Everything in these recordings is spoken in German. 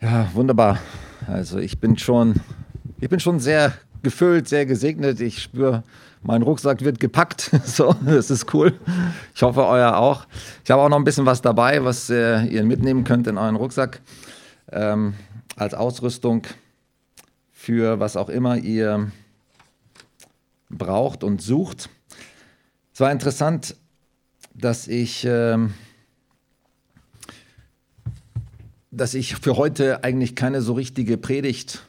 Ja, wunderbar. Also ich bin schon, ich bin schon sehr gefüllt, sehr gesegnet. Ich spüre, mein Rucksack wird gepackt. So, das ist cool. Ich hoffe, euer auch. Ich habe auch noch ein bisschen was dabei, was äh, ihr mitnehmen könnt in euren Rucksack ähm, als Ausrüstung für was auch immer ihr braucht und sucht. Es war interessant, dass ich, ähm, dass ich für heute eigentlich keine so richtige Predigt,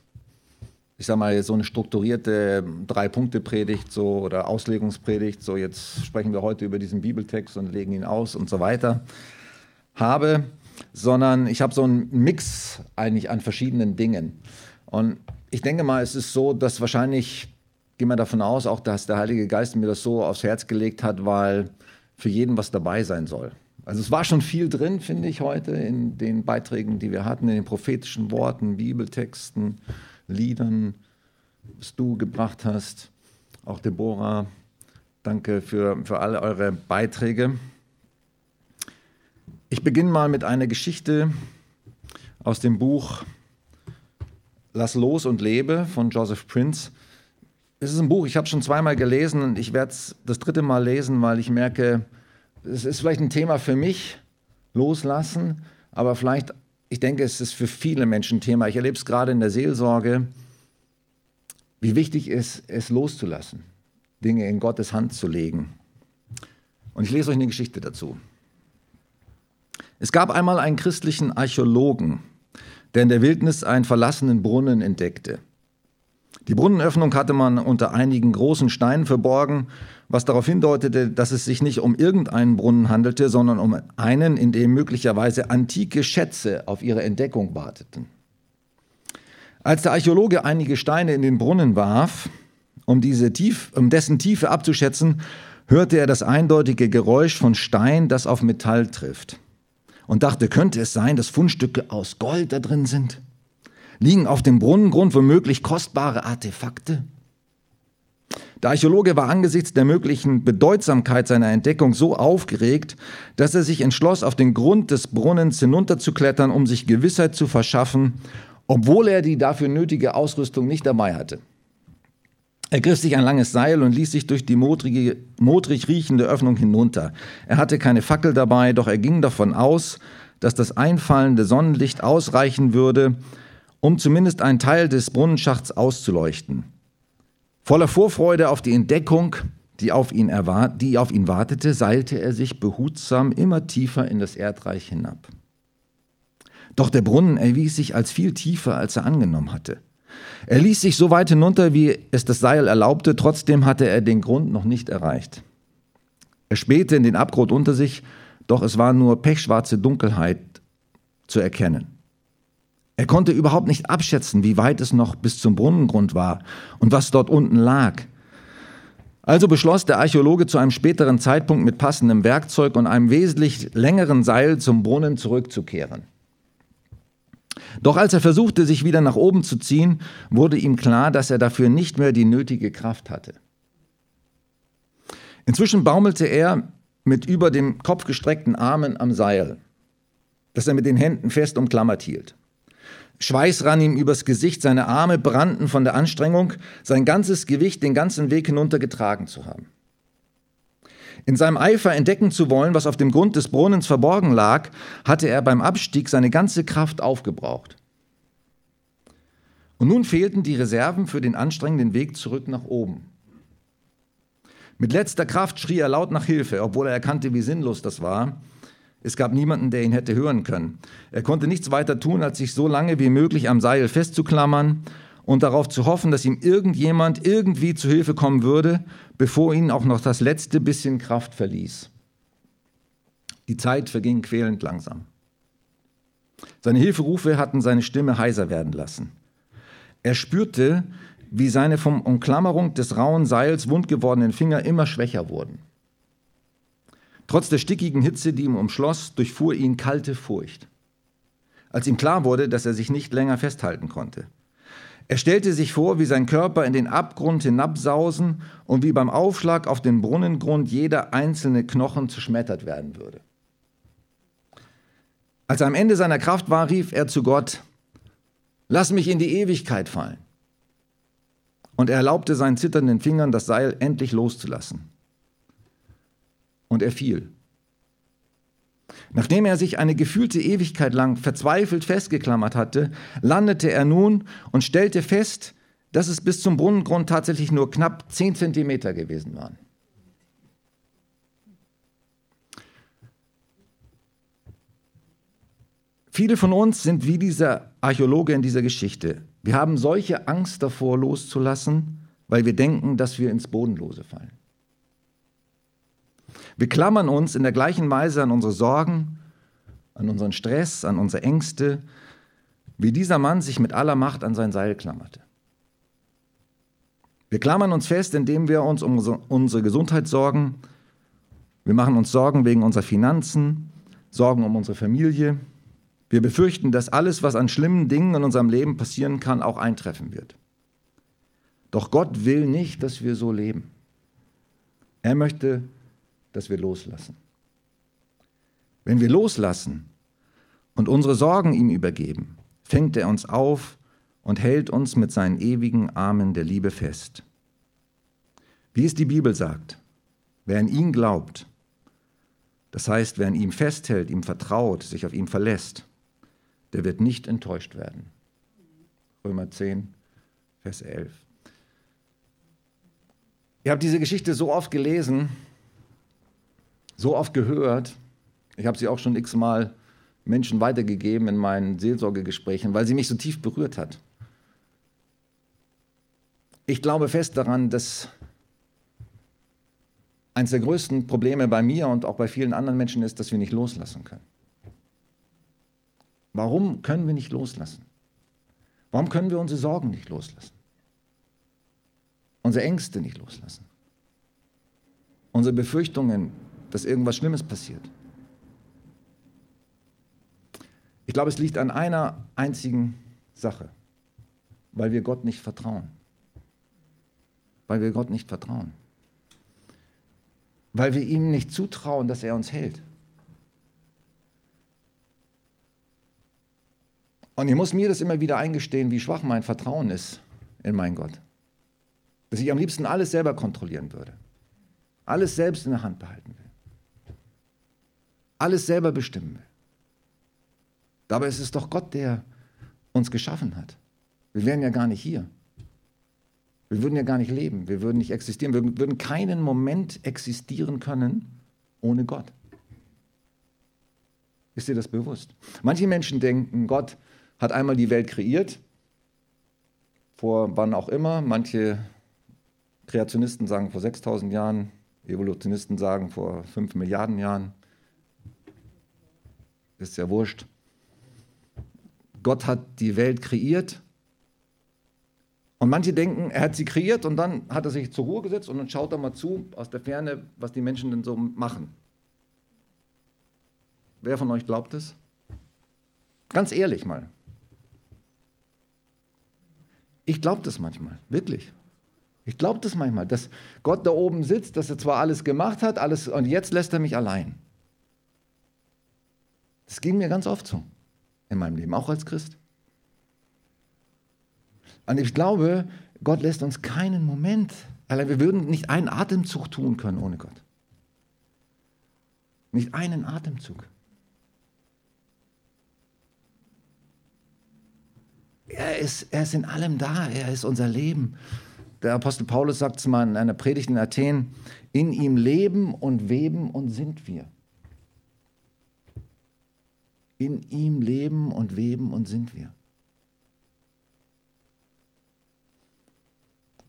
ich sag mal, so eine strukturierte Drei-Punkte-Predigt so, oder Auslegungspredigt, so jetzt sprechen wir heute über diesen Bibeltext und legen ihn aus und so weiter, habe, sondern ich habe so einen Mix eigentlich an verschiedenen Dingen. Und ich denke mal, es ist so, dass wahrscheinlich gehe mal davon aus, auch dass der Heilige Geist mir das so aufs Herz gelegt hat, weil für jeden was dabei sein soll. Also es war schon viel drin, finde ich, heute in den Beiträgen, die wir hatten, in den prophetischen Worten, Bibeltexten, Liedern, was du gebracht hast. Auch Deborah, danke für, für alle eure Beiträge. Ich beginne mal mit einer Geschichte aus dem Buch Lass los und lebe von Joseph Prince. Es ist ein Buch, ich habe schon zweimal gelesen und ich werde es das dritte Mal lesen, weil ich merke, es ist vielleicht ein Thema für mich, loslassen, aber vielleicht, ich denke, es ist für viele Menschen ein Thema. Ich erlebe es gerade in der Seelsorge, wie wichtig es ist, es loszulassen, Dinge in Gottes Hand zu legen. Und ich lese euch eine Geschichte dazu. Es gab einmal einen christlichen Archäologen, der in der Wildnis einen verlassenen Brunnen entdeckte. Die Brunnenöffnung hatte man unter einigen großen Steinen verborgen, was darauf hindeutete, dass es sich nicht um irgendeinen Brunnen handelte, sondern um einen, in dem möglicherweise antike Schätze auf ihre Entdeckung warteten. Als der Archäologe einige Steine in den Brunnen warf, um, diese tief, um dessen Tiefe abzuschätzen, hörte er das eindeutige Geräusch von Stein, das auf Metall trifft. Und dachte, könnte es sein, dass Fundstücke aus Gold da drin sind? Liegen auf dem Brunnengrund womöglich kostbare Artefakte? Der Archäologe war angesichts der möglichen Bedeutsamkeit seiner Entdeckung so aufgeregt, dass er sich entschloss, auf den Grund des Brunnens hinunterzuklettern, um sich Gewissheit zu verschaffen, obwohl er die dafür nötige Ausrüstung nicht dabei hatte. Er griff sich ein langes Seil und ließ sich durch die modrige, modrig riechende Öffnung hinunter. Er hatte keine Fackel dabei, doch er ging davon aus, dass das einfallende Sonnenlicht ausreichen würde, um zumindest einen Teil des Brunnenschachts auszuleuchten. Voller Vorfreude auf die Entdeckung, die auf, ihn die auf ihn wartete, seilte er sich behutsam immer tiefer in das Erdreich hinab. Doch der Brunnen erwies sich als viel tiefer, als er angenommen hatte. Er ließ sich so weit hinunter, wie es das Seil erlaubte, trotzdem hatte er den Grund noch nicht erreicht. Er spähte in den Abgrund unter sich, doch es war nur pechschwarze Dunkelheit zu erkennen. Er konnte überhaupt nicht abschätzen, wie weit es noch bis zum Brunnengrund war und was dort unten lag. Also beschloss der Archäologe zu einem späteren Zeitpunkt mit passendem Werkzeug und einem wesentlich längeren Seil zum Brunnen zurückzukehren. Doch als er versuchte, sich wieder nach oben zu ziehen, wurde ihm klar, dass er dafür nicht mehr die nötige Kraft hatte. Inzwischen baumelte er mit über dem Kopf gestreckten Armen am Seil, das er mit den Händen fest umklammert hielt. Schweiß rann ihm übers Gesicht, seine Arme brannten von der Anstrengung, sein ganzes Gewicht den ganzen Weg hinunter getragen zu haben. In seinem Eifer entdecken zu wollen, was auf dem Grund des Brunnens verborgen lag, hatte er beim Abstieg seine ganze Kraft aufgebraucht. Und nun fehlten die Reserven für den anstrengenden Weg zurück nach oben. Mit letzter Kraft schrie er laut nach Hilfe, obwohl er erkannte, wie sinnlos das war, es gab niemanden, der ihn hätte hören können. Er konnte nichts weiter tun, als sich so lange wie möglich am Seil festzuklammern und darauf zu hoffen, dass ihm irgendjemand irgendwie zu Hilfe kommen würde, bevor ihn auch noch das letzte bisschen Kraft verließ. Die Zeit verging quälend langsam. Seine Hilferufe hatten seine Stimme heiser werden lassen. Er spürte, wie seine vom Umklammerung des rauen Seils wund gewordenen Finger immer schwächer wurden. Trotz der stickigen Hitze, die ihn umschloss, durchfuhr ihn kalte Furcht. Als ihm klar wurde, dass er sich nicht länger festhalten konnte. Er stellte sich vor, wie sein Körper in den Abgrund hinabsausen und wie beim Aufschlag auf den Brunnengrund jeder einzelne Knochen zerschmettert werden würde. Als er am Ende seiner Kraft war, rief er zu Gott, Lass mich in die Ewigkeit fallen. Und er erlaubte seinen zitternden Fingern, das Seil endlich loszulassen. Und er fiel. Nachdem er sich eine gefühlte Ewigkeit lang verzweifelt festgeklammert hatte, landete er nun und stellte fest, dass es bis zum Brunnengrund tatsächlich nur knapp zehn Zentimeter gewesen waren. Viele von uns sind wie dieser Archäologe in dieser Geschichte. Wir haben solche Angst davor loszulassen, weil wir denken, dass wir ins Bodenlose fallen. Wir klammern uns in der gleichen Weise an unsere Sorgen, an unseren Stress, an unsere Ängste, wie dieser Mann sich mit aller Macht an sein Seil klammerte. Wir klammern uns fest, indem wir uns um unsere Gesundheit sorgen. Wir machen uns Sorgen wegen unserer Finanzen, Sorgen um unsere Familie. Wir befürchten, dass alles, was an schlimmen Dingen in unserem Leben passieren kann, auch eintreffen wird. Doch Gott will nicht, dass wir so leben. Er möchte, dass wir loslassen. Wenn wir loslassen und unsere Sorgen ihm übergeben, fängt er uns auf und hält uns mit seinen ewigen Armen der Liebe fest. Wie es die Bibel sagt, wer an ihn glaubt, das heißt, wer an ihm festhält, ihm vertraut, sich auf ihn verlässt, der wird nicht enttäuscht werden. Römer 10, Vers 11. Ihr habt diese Geschichte so oft gelesen, so oft gehört. Ich habe sie auch schon x-mal Menschen weitergegeben in meinen Seelsorgegesprächen, weil sie mich so tief berührt hat. Ich glaube fest daran, dass eines der größten Probleme bei mir und auch bei vielen anderen Menschen ist, dass wir nicht loslassen können. Warum können wir nicht loslassen? Warum können wir unsere Sorgen nicht loslassen? Unsere Ängste nicht loslassen? Unsere Befürchtungen dass irgendwas Schlimmes passiert. Ich glaube, es liegt an einer einzigen Sache, weil wir Gott nicht vertrauen. Weil wir Gott nicht vertrauen. Weil wir ihm nicht zutrauen, dass er uns hält. Und ich muss mir das immer wieder eingestehen, wie schwach mein Vertrauen ist in meinen Gott. Dass ich am liebsten alles selber kontrollieren würde. Alles selbst in der Hand behalten will alles selber bestimmen will. Dabei ist es doch Gott, der uns geschaffen hat. Wir wären ja gar nicht hier. Wir würden ja gar nicht leben, wir würden nicht existieren, wir würden keinen Moment existieren können ohne Gott. Ist dir das bewusst? Manche Menschen denken, Gott hat einmal die Welt kreiert, vor wann auch immer. Manche Kreationisten sagen vor 6000 Jahren, Evolutionisten sagen vor 5 Milliarden Jahren ist ja wurscht. Gott hat die Welt kreiert. Und manche denken, er hat sie kreiert und dann hat er sich zur Ruhe gesetzt und dann schaut er mal zu aus der Ferne, was die Menschen denn so machen. Wer von euch glaubt es? Ganz ehrlich mal. Ich glaube das manchmal, wirklich. Ich glaube das manchmal, dass Gott da oben sitzt, dass er zwar alles gemacht hat, alles und jetzt lässt er mich allein. Das ging mir ganz oft so in meinem Leben, auch als Christ. Und ich glaube, Gott lässt uns keinen Moment allein. Wir würden nicht einen Atemzug tun können ohne Gott. Nicht einen Atemzug. Er ist, er ist in allem da, er ist unser Leben. Der Apostel Paulus sagt es mal in einer Predigt in Athen, in ihm leben und weben und sind wir in ihm leben und weben und sind wir.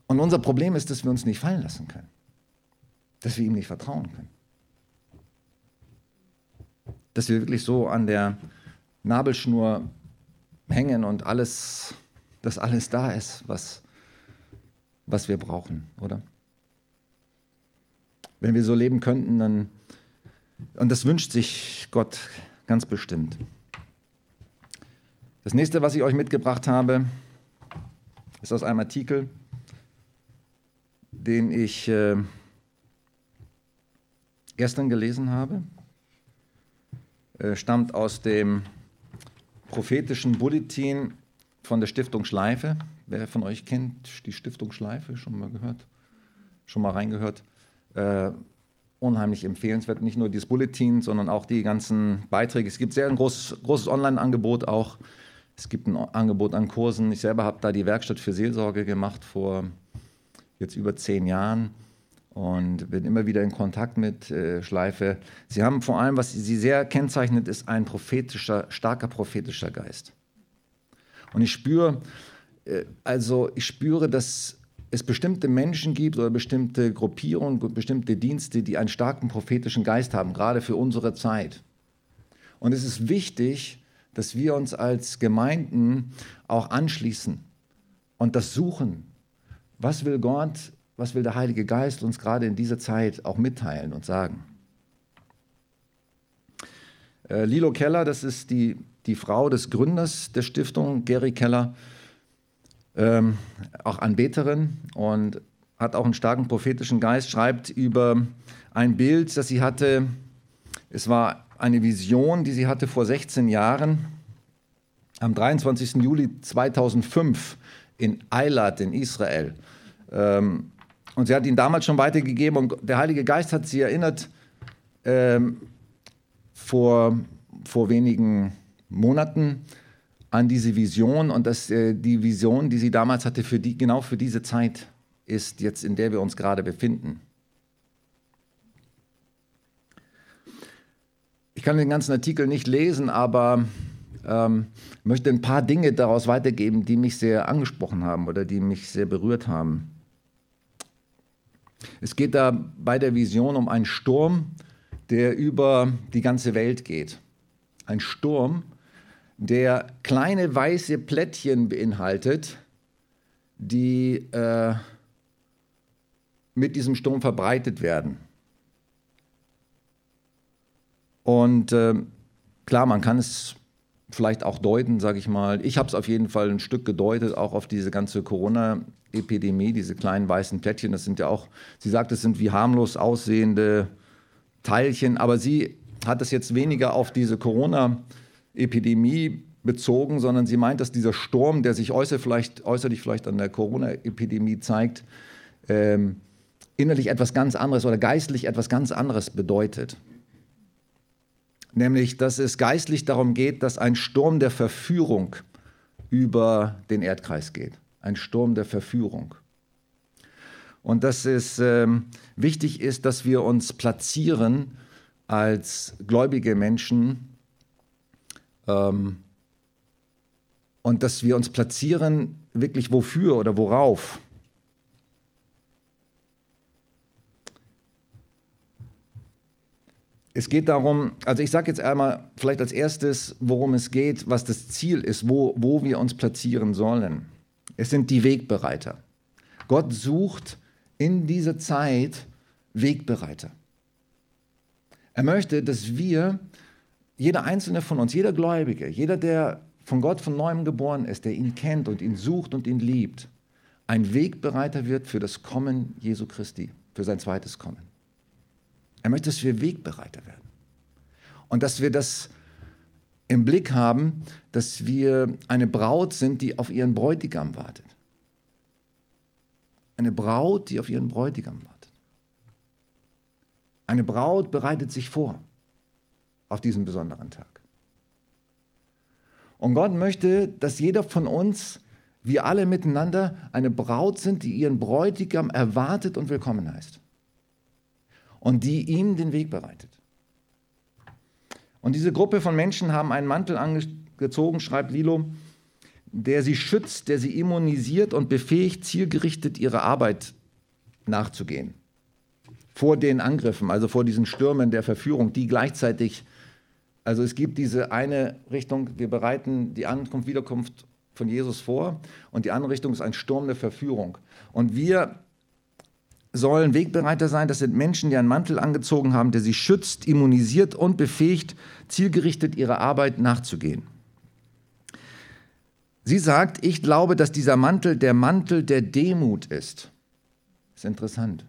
Und unser Problem ist, dass wir uns nicht fallen lassen können, dass wir ihm nicht vertrauen können, dass wir wirklich so an der Nabelschnur hängen und alles, dass alles da ist, was, was wir brauchen, oder? Wenn wir so leben könnten, dann, und das wünscht sich Gott Ganz bestimmt. Das nächste, was ich euch mitgebracht habe, ist aus einem Artikel, den ich äh, gestern gelesen habe. Äh, stammt aus dem prophetischen Bulletin von der Stiftung Schleife. Wer von euch kennt die Stiftung Schleife? Schon mal gehört? Schon mal reingehört? Äh, unheimlich empfehlenswert. Nicht nur dieses Bulletin, sondern auch die ganzen Beiträge. Es gibt sehr ein großes, großes Online-Angebot auch. Es gibt ein Angebot an Kursen. Ich selber habe da die Werkstatt für Seelsorge gemacht vor jetzt über zehn Jahren und bin immer wieder in Kontakt mit äh, Schleife. Sie haben vor allem, was sie sehr kennzeichnet, ist ein prophetischer, starker prophetischer Geist. Und ich spüre, äh, also ich spüre, dass es bestimmte Menschen gibt oder bestimmte Gruppierungen, bestimmte Dienste, die einen starken prophetischen Geist haben, gerade für unsere Zeit. Und es ist wichtig, dass wir uns als Gemeinden auch anschließen und das suchen. Was will Gott, was will der Heilige Geist uns gerade in dieser Zeit auch mitteilen und sagen? Äh, Lilo Keller, das ist die, die Frau des Gründers der Stiftung, Gary Keller, ähm, auch Anbeterin und hat auch einen starken prophetischen Geist, schreibt über ein Bild, das sie hatte. Es war eine Vision, die sie hatte vor 16 Jahren, am 23. Juli 2005 in Eilat in Israel. Ähm, und sie hat ihn damals schon weitergegeben und der Heilige Geist hat sie erinnert ähm, vor, vor wenigen Monaten an diese Vision und dass äh, die Vision, die sie damals hatte, für die, genau für diese Zeit ist, jetzt in der wir uns gerade befinden. Ich kann den ganzen Artikel nicht lesen, aber ähm, möchte ein paar Dinge daraus weitergeben, die mich sehr angesprochen haben oder die mich sehr berührt haben. Es geht da bei der Vision um einen Sturm, der über die ganze Welt geht. Ein Sturm, der kleine weiße Plättchen beinhaltet, die äh, mit diesem Sturm verbreitet werden. Und äh, klar, man kann es vielleicht auch deuten, sage ich mal. Ich habe es auf jeden Fall ein Stück gedeutet, auch auf diese ganze Corona-Epidemie, diese kleinen weißen Plättchen. Das sind ja auch, sie sagt, es sind wie harmlos aussehende Teilchen, aber sie hat es jetzt weniger auf diese Corona-Epidemie Epidemie bezogen, sondern sie meint, dass dieser Sturm, der sich äußer vielleicht, äußerlich vielleicht an der Corona-Epidemie zeigt, ähm, innerlich etwas ganz anderes oder geistlich etwas ganz anderes bedeutet. Nämlich, dass es geistlich darum geht, dass ein Sturm der Verführung über den Erdkreis geht. Ein Sturm der Verführung. Und dass es ähm, wichtig ist, dass wir uns platzieren als gläubige Menschen ähm, und dass wir uns platzieren, wirklich wofür oder worauf. Es geht darum, also ich sage jetzt einmal vielleicht als erstes, worum es geht, was das Ziel ist, wo, wo wir uns platzieren sollen. Es sind die Wegbereiter. Gott sucht in dieser Zeit Wegbereiter. Er möchte, dass wir jeder einzelne von uns, jeder Gläubige, jeder, der von Gott von neuem geboren ist, der ihn kennt und ihn sucht und ihn liebt, ein Wegbereiter wird für das Kommen Jesu Christi, für sein zweites Kommen. Er möchte, dass wir Wegbereiter werden. Und dass wir das im Blick haben, dass wir eine Braut sind, die auf ihren Bräutigam wartet. Eine Braut, die auf ihren Bräutigam wartet. Eine Braut bereitet sich vor auf diesen besonderen Tag. Und Gott möchte, dass jeder von uns, wir alle miteinander, eine Braut sind, die ihren Bräutigam erwartet und willkommen heißt. Und die ihm den Weg bereitet. Und diese Gruppe von Menschen haben einen Mantel angezogen, schreibt Lilo, der sie schützt, der sie immunisiert und befähigt, zielgerichtet ihrer Arbeit nachzugehen. Vor den Angriffen, also vor diesen Stürmen der Verführung, die gleichzeitig also es gibt diese eine Richtung, wir bereiten die Ankunft, Wiederkunft von Jesus vor und die andere Richtung ist ein Sturm der Verführung. Und wir sollen Wegbereiter sein, das sind Menschen, die einen Mantel angezogen haben, der sie schützt, immunisiert und befähigt, zielgerichtet ihrer Arbeit nachzugehen. Sie sagt, ich glaube, dass dieser Mantel der Mantel der Demut ist. Das ist interessant.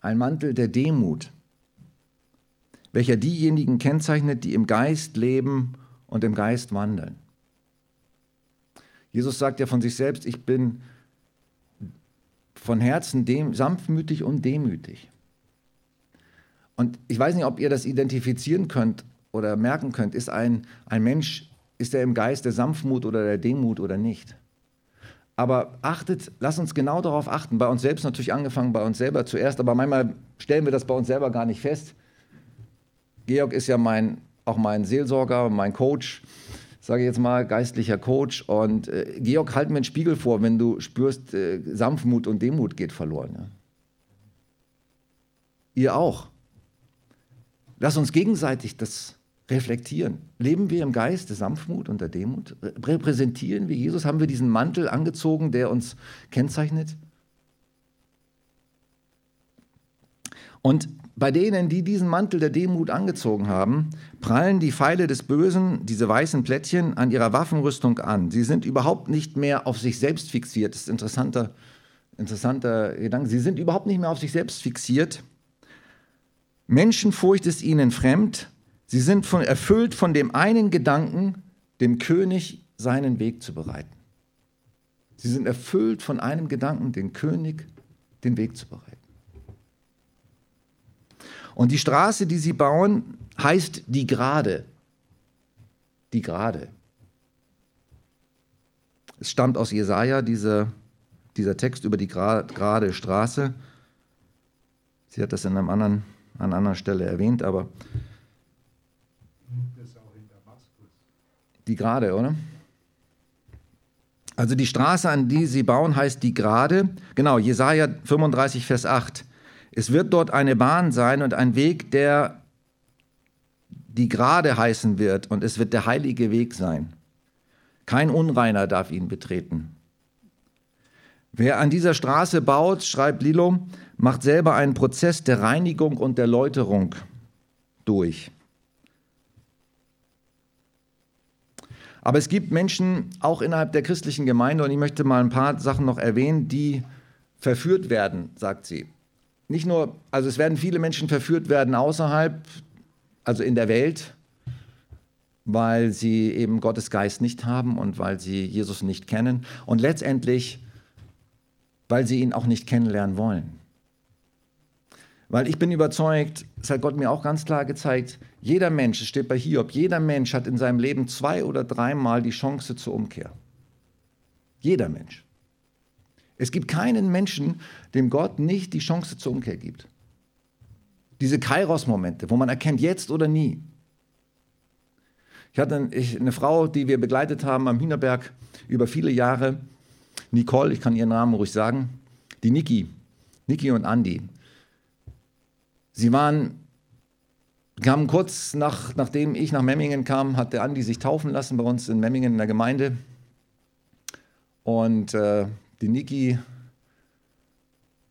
Ein Mantel der Demut welcher diejenigen kennzeichnet, die im Geist leben und im Geist wandeln. Jesus sagt ja von sich selbst, ich bin von Herzen dem, sanftmütig und demütig. Und ich weiß nicht, ob ihr das identifizieren könnt oder merken könnt. Ist ein, ein Mensch, ist er im Geist der Sanftmut oder der Demut oder nicht? Aber achtet, lasst uns genau darauf achten. Bei uns selbst natürlich angefangen, bei uns selber zuerst, aber manchmal stellen wir das bei uns selber gar nicht fest. Georg ist ja mein, auch mein Seelsorger, mein Coach sage ich jetzt mal, geistlicher Coach. Und äh, Georg, halt mir einen Spiegel vor, wenn du spürst, äh, Sanftmut und Demut geht verloren. Ja? Ihr auch. Lass uns gegenseitig das reflektieren. Leben wir im Geist der Sanftmut und der Demut? Repräsentieren wir Jesus? Haben wir diesen Mantel angezogen, der uns kennzeichnet? Und bei denen, die diesen Mantel der Demut angezogen haben, prallen die Pfeile des Bösen, diese weißen Plättchen, an ihrer Waffenrüstung an. Sie sind überhaupt nicht mehr auf sich selbst fixiert. Das ist ein interessanter, interessanter Gedanke. Sie sind überhaupt nicht mehr auf sich selbst fixiert. Menschenfurcht ist ihnen fremd. Sie sind von, erfüllt von dem einen Gedanken, dem König seinen Weg zu bereiten. Sie sind erfüllt von einem Gedanken, dem König den Weg zu bereiten. Und die Straße, die sie bauen, heißt die Gerade. Die Gerade. Es stammt aus Jesaja, diese, dieser Text über die gerade Straße. Sie hat das in einem anderen, an einer anderen Stelle erwähnt, aber. Die Gerade, oder? Also die Straße, an die sie bauen, heißt die Gerade. Genau, Jesaja 35, Vers 8. Es wird dort eine Bahn sein und ein Weg, der die gerade heißen wird und es wird der heilige Weg sein. Kein Unreiner darf ihn betreten. Wer an dieser Straße baut, schreibt Lilo, macht selber einen Prozess der Reinigung und der Läuterung durch. Aber es gibt Menschen auch innerhalb der christlichen Gemeinde, und ich möchte mal ein paar Sachen noch erwähnen, die verführt werden, sagt sie nicht nur, also es werden viele Menschen verführt werden außerhalb, also in der Welt, weil sie eben Gottes Geist nicht haben und weil sie Jesus nicht kennen und letztendlich, weil sie ihn auch nicht kennenlernen wollen. Weil ich bin überzeugt, das hat Gott mir auch ganz klar gezeigt, jeder Mensch, es steht bei Hiob, jeder Mensch hat in seinem Leben zwei oder dreimal die Chance zur Umkehr. Jeder Mensch. Es gibt keinen Menschen, dem Gott nicht die Chance zur Umkehr gibt. Diese Kairos-Momente, wo man erkennt, jetzt oder nie. Ich hatte eine Frau, die wir begleitet haben am Hühnerberg über viele Jahre, Nicole, ich kann ihren Namen ruhig sagen, die Niki, Niki und Andi. Sie waren, kamen kurz nach, nachdem ich nach Memmingen kam, hat der Andi sich taufen lassen bei uns in Memmingen in der Gemeinde. Und äh, die Niki,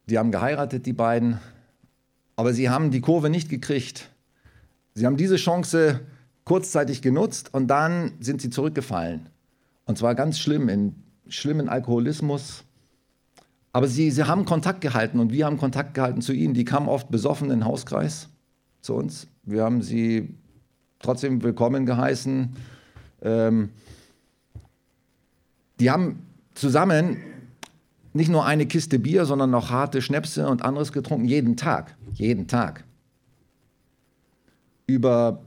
die haben geheiratet, die beiden, aber sie haben die Kurve nicht gekriegt. Sie haben diese Chance kurzzeitig genutzt und dann sind sie zurückgefallen. Und zwar ganz schlimm, in schlimmen Alkoholismus. Aber sie, sie haben Kontakt gehalten und wir haben Kontakt gehalten zu ihnen. Die kamen oft besoffen in den Hauskreis zu uns. Wir haben sie trotzdem willkommen geheißen. Ähm, die haben zusammen nicht nur eine Kiste Bier, sondern noch harte Schnäpse und anderes getrunken, jeden Tag. Jeden Tag. Über,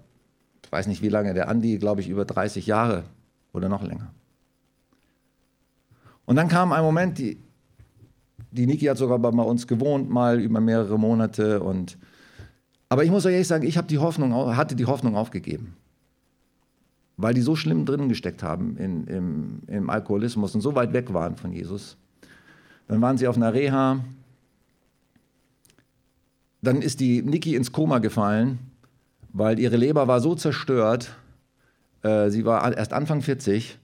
ich weiß nicht wie lange, der Andi, glaube ich, über 30 Jahre oder noch länger. Und dann kam ein Moment, die, die Niki hat sogar bei uns gewohnt, mal über mehrere Monate. Und, aber ich muss euch ehrlich sagen, ich die Hoffnung, hatte die Hoffnung aufgegeben. Weil die so schlimm drin gesteckt haben in, im, im Alkoholismus und so weit weg waren von Jesus. Dann waren sie auf einer Reha. Dann ist die Niki ins Koma gefallen, weil ihre Leber war so zerstört. Äh, sie war erst Anfang 40.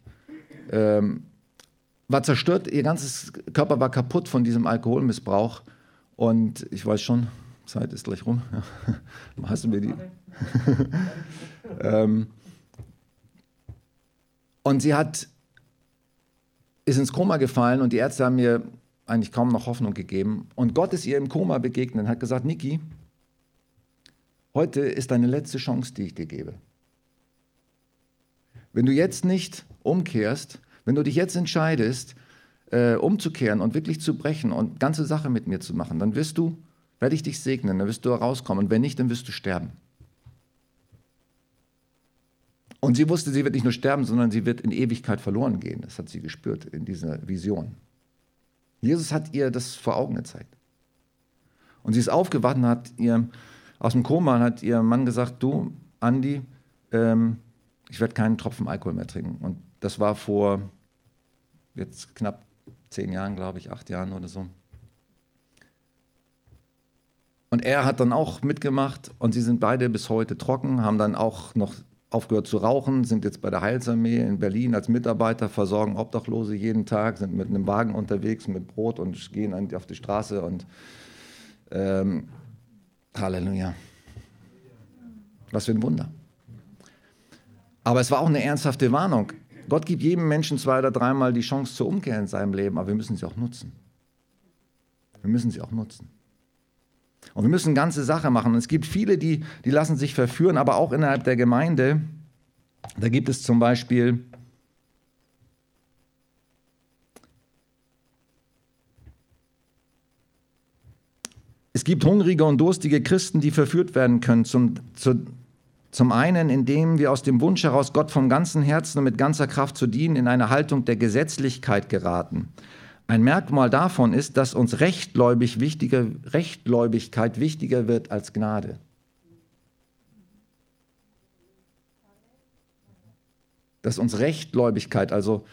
Ähm, war zerstört, ihr ganzes Körper war kaputt von diesem Alkoholmissbrauch. Und ich weiß schon, Zeit ist gleich rum. Hast du mir die? ähm, und sie hat, ist ins Koma gefallen und die Ärzte haben mir eigentlich kaum noch Hoffnung gegeben. Und Gott ist ihr im Koma begegnet und hat gesagt, Niki, heute ist deine letzte Chance, die ich dir gebe. Wenn du jetzt nicht umkehrst, Wenn du dich jetzt entscheidest, äh, umzukehren und wirklich zu brechen und ganze Sache mit mir zu machen, dann wirst du, werde ich dich segnen, dann wirst du rauskommen. Und wenn nicht, dann wirst du sterben. Und sie wusste, sie wird nicht nur sterben, sondern sie wird in Ewigkeit verloren gehen. Das hat sie gespürt in dieser Vision. Jesus hat ihr das vor Augen gezeigt. Und sie ist aufgewacht und hat ihr aus dem Koma hat ihr Mann gesagt, du, Andi, ähm, ich werde keinen Tropfen Alkohol mehr trinken. Und das war vor jetzt knapp zehn Jahren, glaube ich, acht Jahren oder so. Und er hat dann auch mitgemacht und sie sind beide bis heute trocken, haben dann auch noch aufgehört zu rauchen, sind jetzt bei der Heilsarmee in Berlin als Mitarbeiter, versorgen Obdachlose jeden Tag, sind mit einem Wagen unterwegs mit Brot und gehen auf die Straße und ähm, Halleluja. Was für ein Wunder. Aber es war auch eine ernsthafte Warnung. Gott gibt jedem Menschen zwei oder dreimal die Chance zur Umkehr in seinem Leben, aber wir müssen sie auch nutzen. Wir müssen sie auch nutzen. Und wir müssen ganze Sache machen. Und es gibt viele, die, die lassen sich verführen, aber auch innerhalb der Gemeinde. Da gibt es zum Beispiel Es gibt hungrige und durstige Christen, die verführt werden können. Zum, zu, zum einen, indem wir aus dem Wunsch heraus, Gott vom ganzen Herzen und mit ganzer Kraft zu dienen, in eine Haltung der Gesetzlichkeit geraten. Ein Merkmal davon ist, dass uns Rechtgläubig wichtiger, Rechtgläubigkeit wichtiger wird als Gnade. Dass uns Rechtgläubigkeit, also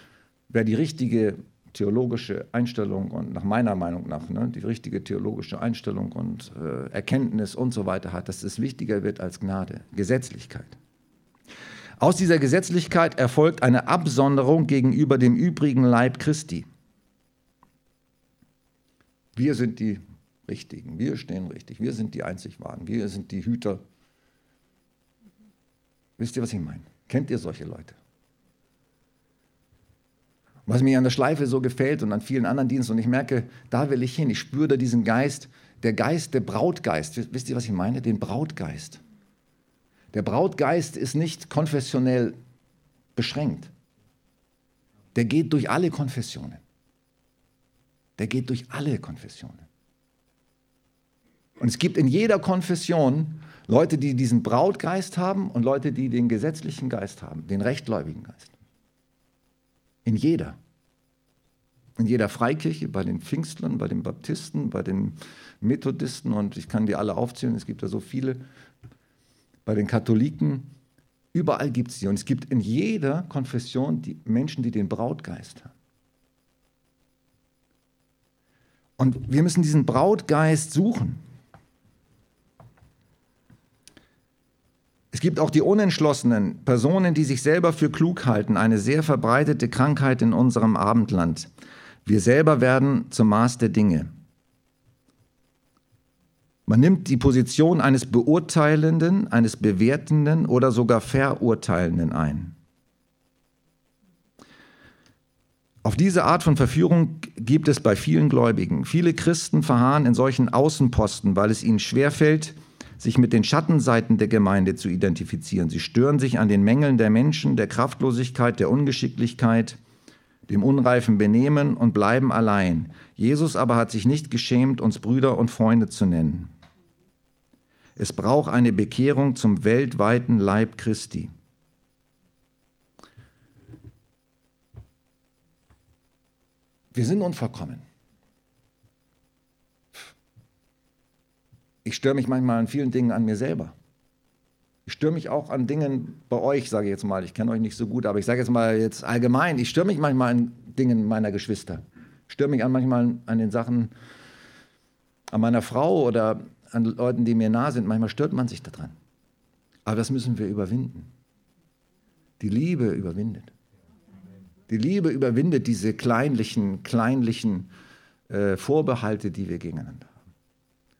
wer die richtige theologische Einstellung und nach meiner Meinung nach ne, die richtige theologische Einstellung und äh, Erkenntnis und so weiter hat, dass es wichtiger wird als Gnade, Gesetzlichkeit. Aus dieser Gesetzlichkeit erfolgt eine Absonderung gegenüber dem übrigen Leib Christi. Wir sind die Richtigen, wir stehen richtig, wir sind die einzig Wahren, wir sind die Hüter. Wisst ihr, was ich meine? Kennt ihr solche Leute? Was mir an der Schleife so gefällt und an vielen anderen Diensten, und ich merke, da will ich hin, ich spüre da diesen Geist, der Geist, der Brautgeist. Wisst ihr, was ich meine? Den Brautgeist. Der Brautgeist ist nicht konfessionell beschränkt. Der geht durch alle Konfessionen. Der geht durch alle Konfessionen. Und es gibt in jeder Konfession Leute, die diesen Brautgeist haben und Leute, die den gesetzlichen Geist haben, den rechtgläubigen Geist. In jeder. In jeder Freikirche, bei den Pfingstlern, bei den Baptisten, bei den Methodisten und ich kann die alle aufzählen, es gibt da so viele, bei den Katholiken, überall gibt es sie. Und es gibt in jeder Konfession die Menschen, die den Brautgeist haben. Und wir müssen diesen Brautgeist suchen. Es gibt auch die unentschlossenen Personen, die sich selber für klug halten, eine sehr verbreitete Krankheit in unserem Abendland. Wir selber werden zum Maß der Dinge. Man nimmt die Position eines Beurteilenden, eines Bewertenden oder sogar Verurteilenden ein. Auf diese Art von Verführung gibt es bei vielen Gläubigen. Viele Christen verharren in solchen Außenposten, weil es ihnen schwerfällt, sich mit den Schattenseiten der Gemeinde zu identifizieren. Sie stören sich an den Mängeln der Menschen, der Kraftlosigkeit, der Ungeschicklichkeit, dem unreifen Benehmen und bleiben allein. Jesus aber hat sich nicht geschämt, uns Brüder und Freunde zu nennen. Es braucht eine Bekehrung zum weltweiten Leib Christi. Wir sind unvollkommen. Ich störe mich manchmal an vielen Dingen an mir selber. Ich störe mich auch an Dingen bei euch, sage ich jetzt mal. Ich kenne euch nicht so gut, aber ich sage jetzt mal jetzt allgemein. Ich störe mich manchmal an Dingen meiner Geschwister. Ich störe mich an manchmal an den Sachen an meiner Frau oder an Leuten, die mir nah sind. Manchmal stört man sich daran. Aber das müssen wir überwinden. Die Liebe überwindet. Die Liebe überwindet diese kleinlichen, kleinlichen äh, Vorbehalte, die wir gegeneinander haben.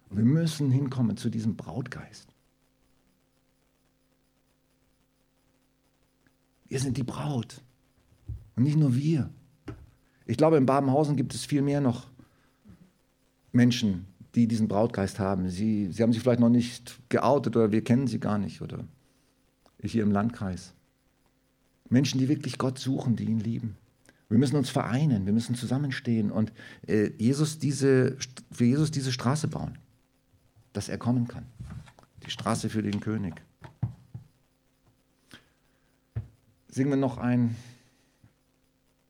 Und wir müssen hinkommen zu diesem Brautgeist. Wir sind die Braut. Und nicht nur wir. Ich glaube, in Babenhausen gibt es viel mehr noch Menschen, die diesen Brautgeist haben. Sie, sie haben sich vielleicht noch nicht geoutet oder wir kennen sie gar nicht oder ich hier im Landkreis. Menschen, die wirklich Gott suchen, die ihn lieben. Wir müssen uns vereinen, wir müssen zusammenstehen und äh, Jesus diese, für Jesus diese Straße bauen, dass er kommen kann. Die Straße für den König. Singen wir noch ein,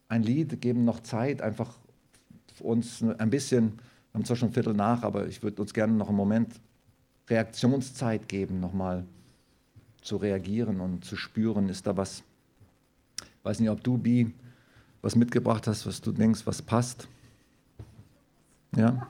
ein Lied, geben noch Zeit, einfach uns ein bisschen, wir haben zwar schon ein Viertel nach, aber ich würde uns gerne noch einen Moment Reaktionszeit geben, nochmal zu reagieren und zu spüren, ist da was. Weiß nicht, ob du, Bi, was mitgebracht hast, was du denkst, was passt. Ja?